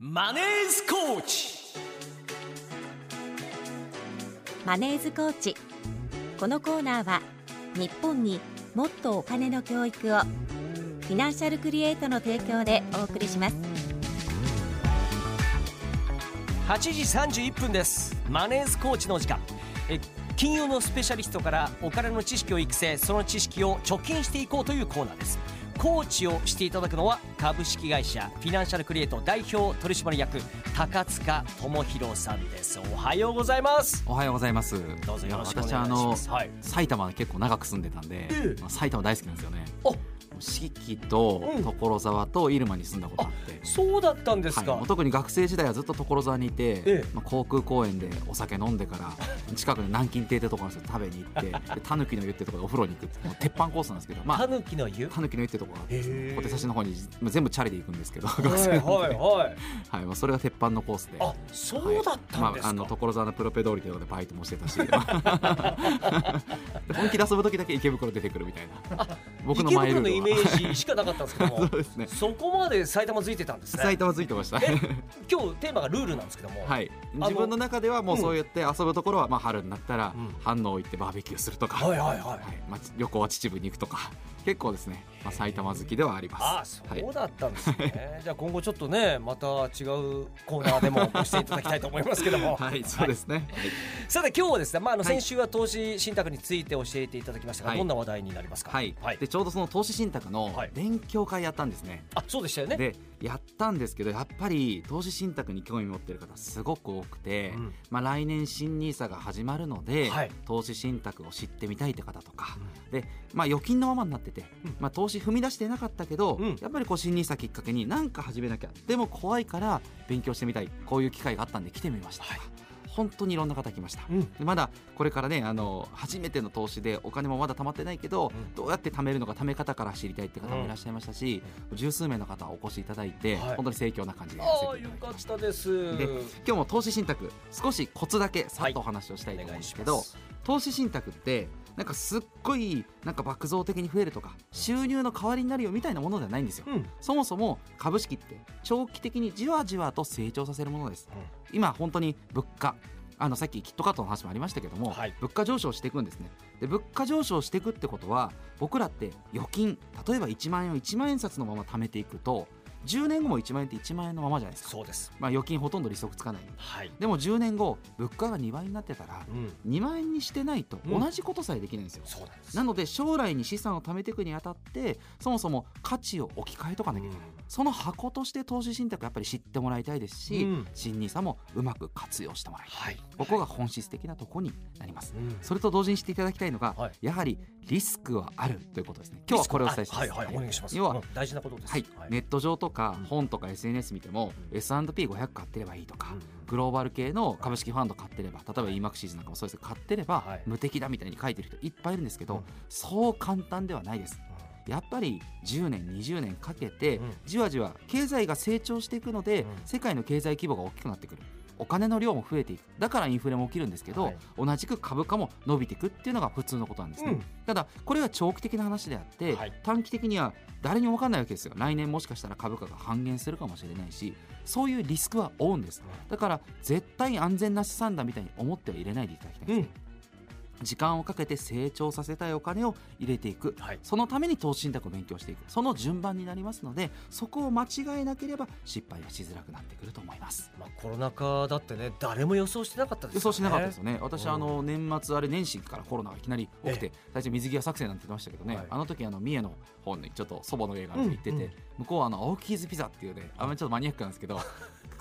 マネースコーチ。マネーズコーチ。このコーナーは日本にもっとお金の教育をフィナンシャルクリエイトの提供でお送りします。8時31分です。マネースコーチのお時間。え金融のスペシャリストからお金の知識を育成その知識を貯金していこうというコーナーですコーチをしていただくのは株式会社フィナンシャルクリエイト代表取締役高塚智博さんです。おはようございます。おはようございます。どうぞよろしくお私願いしあのますはい。埼玉結構長く住んでたんで、ええ。まあ、埼玉大好きなんですよね。あ四季とうん。所沢と入間に住んだことあって。そうだったんですか、はい、特に学生時代はずっと所沢にいて、ええ。まあ、航空公園でお酒飲んでから 近くの南京亭ってところ食べに行ってでタヌキの湯ってところでお風呂に行くってもう鉄板コースなんですけどまあタヌキの湯？タヌキの湯ってところがあって小手差しの方にまあ全部チャリで行くんですけど 学はい生はいはい。はい。まあ、それが鉄板のコースで。あそうだったんですか、まあ、あの所沢のプロペ通りというところでバイトもしてたし。で本気で遊ぶ時だけ池袋出てくるみたいな僕の池袋のイメージしかなかったんですけども そうですね。そこまで埼玉ついてたんですね。埼玉ついてました。え今日テーマがルールなんですけども、はい。の自分の中ではもうそうやって遊ぶところは、まあ、春になったらうん。飯能行ってバーベキューするとか、はいはいはい。はい。まあ、旅行は秩父に行くとか結構ですね、まあ、埼玉好きではあります。あそうだったんですね、じゃあ今後ちょっとねまた違うコーナーでもご出演いただきたいと思いますけども、はい、はい、そうですね、はい。さて今日はですね、まあ、あのはい。先週は投資信託について教えていただきましたが、はい。どんな話題になりますか？はい。はい、でちょうどその投資信託のはい。勉強会やったんですね、あそうでしたよね。でやったんですけどやっぱり投資信託に興味持ってる方すごく多くて、うん。まあ、来年新 NISA が始まるので、はい。投資信託を知ってみたいって方とか、で、まあ、預金のままになってて、うん。まあ、投資踏み出してなかったけど、うん。やっぱりこう新 NISA きっかけに何か始めなきゃ。でも怖いから勉強してみたい。こういう機会があったんで来てみました、はい。本当にいろんな方来ました。うん。でまだこれからねあの初めての投資でお金もまだ貯まってないけど、うん。どうやって貯めるのか貯め方から知りたいって方もいらっしゃいましたし、十数名の方お越しいただいて、はい。本当に盛況な感じでああよかったたです。で今日も投資信託少しコツだけさっとお話をしたいと思うんですけど、お願い投資信託ってなんかすっごいなんか爆増的に増えるとか収入の代わりになるよみたいなものではないんですよ、うん。そもそも株式って長期的にじわじわと成長させるものです。今本当に物価あのさっきキットカットの話もありましたけども、はい。物価上昇していくんですね。で物価上昇していくってことは僕らって預金例えば1万円を1万円札のまま貯めていくと10年後も1万円って1万円のままじゃないですか、そうです。まあ、預金ほとんど利息つかないはい、でも10年後物価が2倍になってたらうん、2万円にしてないとうん。同じことさえできないんですよ、そうなんです。なので将来に資産を貯めていくにあたってそもそも価値を置き換えとかなきゃいけない、その箱として投資信託やっぱり知ってもらいたいですし、うん。新 NISA もうまく活用してもらいたい、はい。ここが本質的なところになります、うん。それと同時に知っていただきたいのが、はい。やはりリスクはあるということですね。今日はこれをお伝えします、はいはいお願いします。要はうん。大事なことです。はい、ネット上とかうん。本とか SNS 見ても、S&P500 買ってればいいとか、うん。グローバル系の株式ファンド買ってれば例えば EMAXIS なんかもそうですけど買ってればはい。無敵だみたいに書いてる人いっぱいいるんですけど、うん。そう簡単ではないです。やっぱり10年20年かけて、うん。じわじわ経済が成長していくので、うん。世界の経済規模が大きくなってくるお金の量も増えていく。だからインフレも起きるんですけど、はい。同じく株価も伸びていくっていうのが普通のことなんですね、うん。ただこれは長期的な話であって、はい。短期的には誰にも分かんないわけですよ。来年もしかしたら株価が半減するかもしれないしそういうリスクは負うんです。だから絶対安全な資産だみたいに思っては入れないでいただきたいんですね、時間をかけて成長させたいお金を入れていく、はい。そのために投資信託を勉強していく。その順番になりますのでそこを間違えなければ失敗はしづらくなってくると思います。まあコロナ禍だってね誰も予想してなかったですよね。予想しなかったですよね。私、うん。あの年末あれ年始からコロナがいきなり起きて最初水際作戦なんて言ってましたけどね、はい。あの時あの三重の方にちょっと祖母の家があるんで行ってて、うんうん。向こうはあの青キーズピザっていうねあんまりちょっとマニアックなんですけど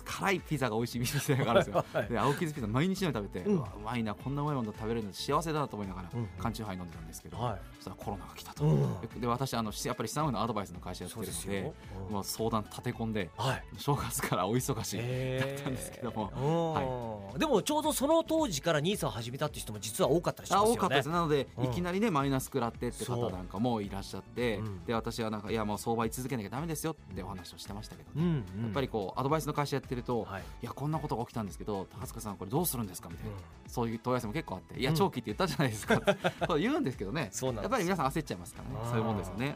辛いピザが美味しい店があるんですよ。はい。で青キーズピザ毎日のように食べて、ううんわうまいなこんなうまいもの食べれるの幸せだなと思いながら、うん缶チューハイ飲んでたんですけど、はい。そしたらコロナが来たと、うんで私あのやっぱり資産運のアドバイスの会社やってるのでもう相談立て込んではい。正月からお忙しい、えーだったんですけども。うん。でもちょうどその当時からニーサを始めたっていう人も実は多かったりしますよね。あ多かったです。なので、うん。いきなりねマイナス食らってって方なんかもいらっしゃって、うんで私はなんかいやもう相場居続けなきゃダメですよってお話をしてましたけどね、うんうん。やっぱりこうアドバイスの会社やってると、はい。い、やこんなことが起きたんですけど高塚さんこれどうするんですかみたいな、うん。そういう問い合わせも結構あっていやうん長期って言ったじゃないですか、そう言うんですけどねそうなんやっぱり皆さん焦っちゃいますからねそういうもんですよね。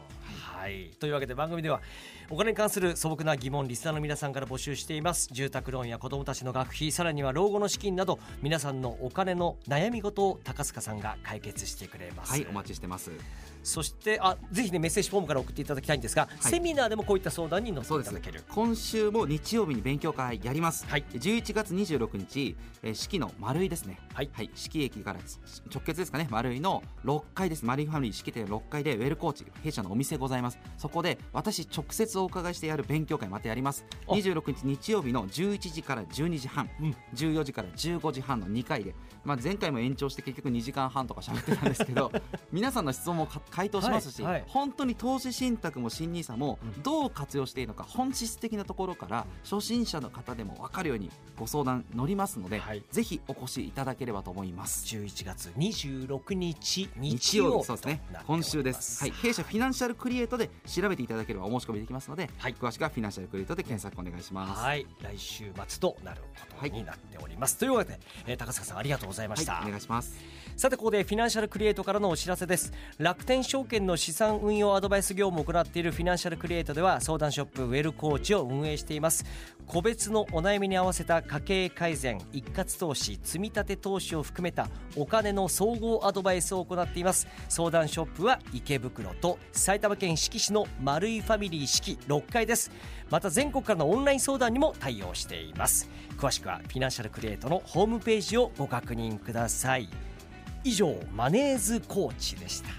はい、というわけで番組ではお金に関する素朴な疑問リスナーの皆さんから募集しています。住宅ローンや子どもたちの学費さらには老後の資金など皆さんのお金の悩み事を高塚さんが解決してくれます、はいお待ちしてます。そしてあぜひねメッセージフォームから送っていただきたいんですが、い。セミナーでもこういった相談に乗っていただける。今週も日曜日に勉強会やります、はい。11月26日、えー、四季の丸井ですね。はい。四季駅から直結ですかね。丸井の6階です。丸井ファミリー四季店6階でウェルコーチ弊社のお店ございます。そこで私直接お伺いしてやる勉強会またやります。あ26日日曜日の11時から12時半、うん。14時から15時半の2回で、まあ、前回も延長して結局2時間半とか喋ってたんですけど 皆さんの質問もか回答しますし、はいはい。本当に投資信託も新 NISA もうん。どう活用していいのか本質的なところから初心者の方でも分かるようにご相談乗りますので、はい。ぜひお越しいただければと思います。11月26日日日。曜そうですね。今週です、はい、弊社フィナンシャルクリエイトで調べていただければお申し込みできますので、はい。詳しくはフィナンシャルクリエイトで検索お願いします。はい。来週末となることになっます、というわけで、えー高塚さんありがとうございました、はい、お願いします。さてここでフィナンシャルクリエイトからのお知らせです。楽天証券の資産運用アドバイス業務を行っているフィナンシャルクリエイトでは相談ショップウェルコーチを運営しています。個別のお悩みに合わせた家計改善一括投資積み立て投資を含めたお金の総合アドバイスを行っています。相談ショップは池袋と埼玉県志木市の丸井ファミリー四季6階です。また全国からのオンライン相談にも対応しています。詳しくはフィナンシャルクリエイトのホームページをご確認ください。以上マネーズコーチでした。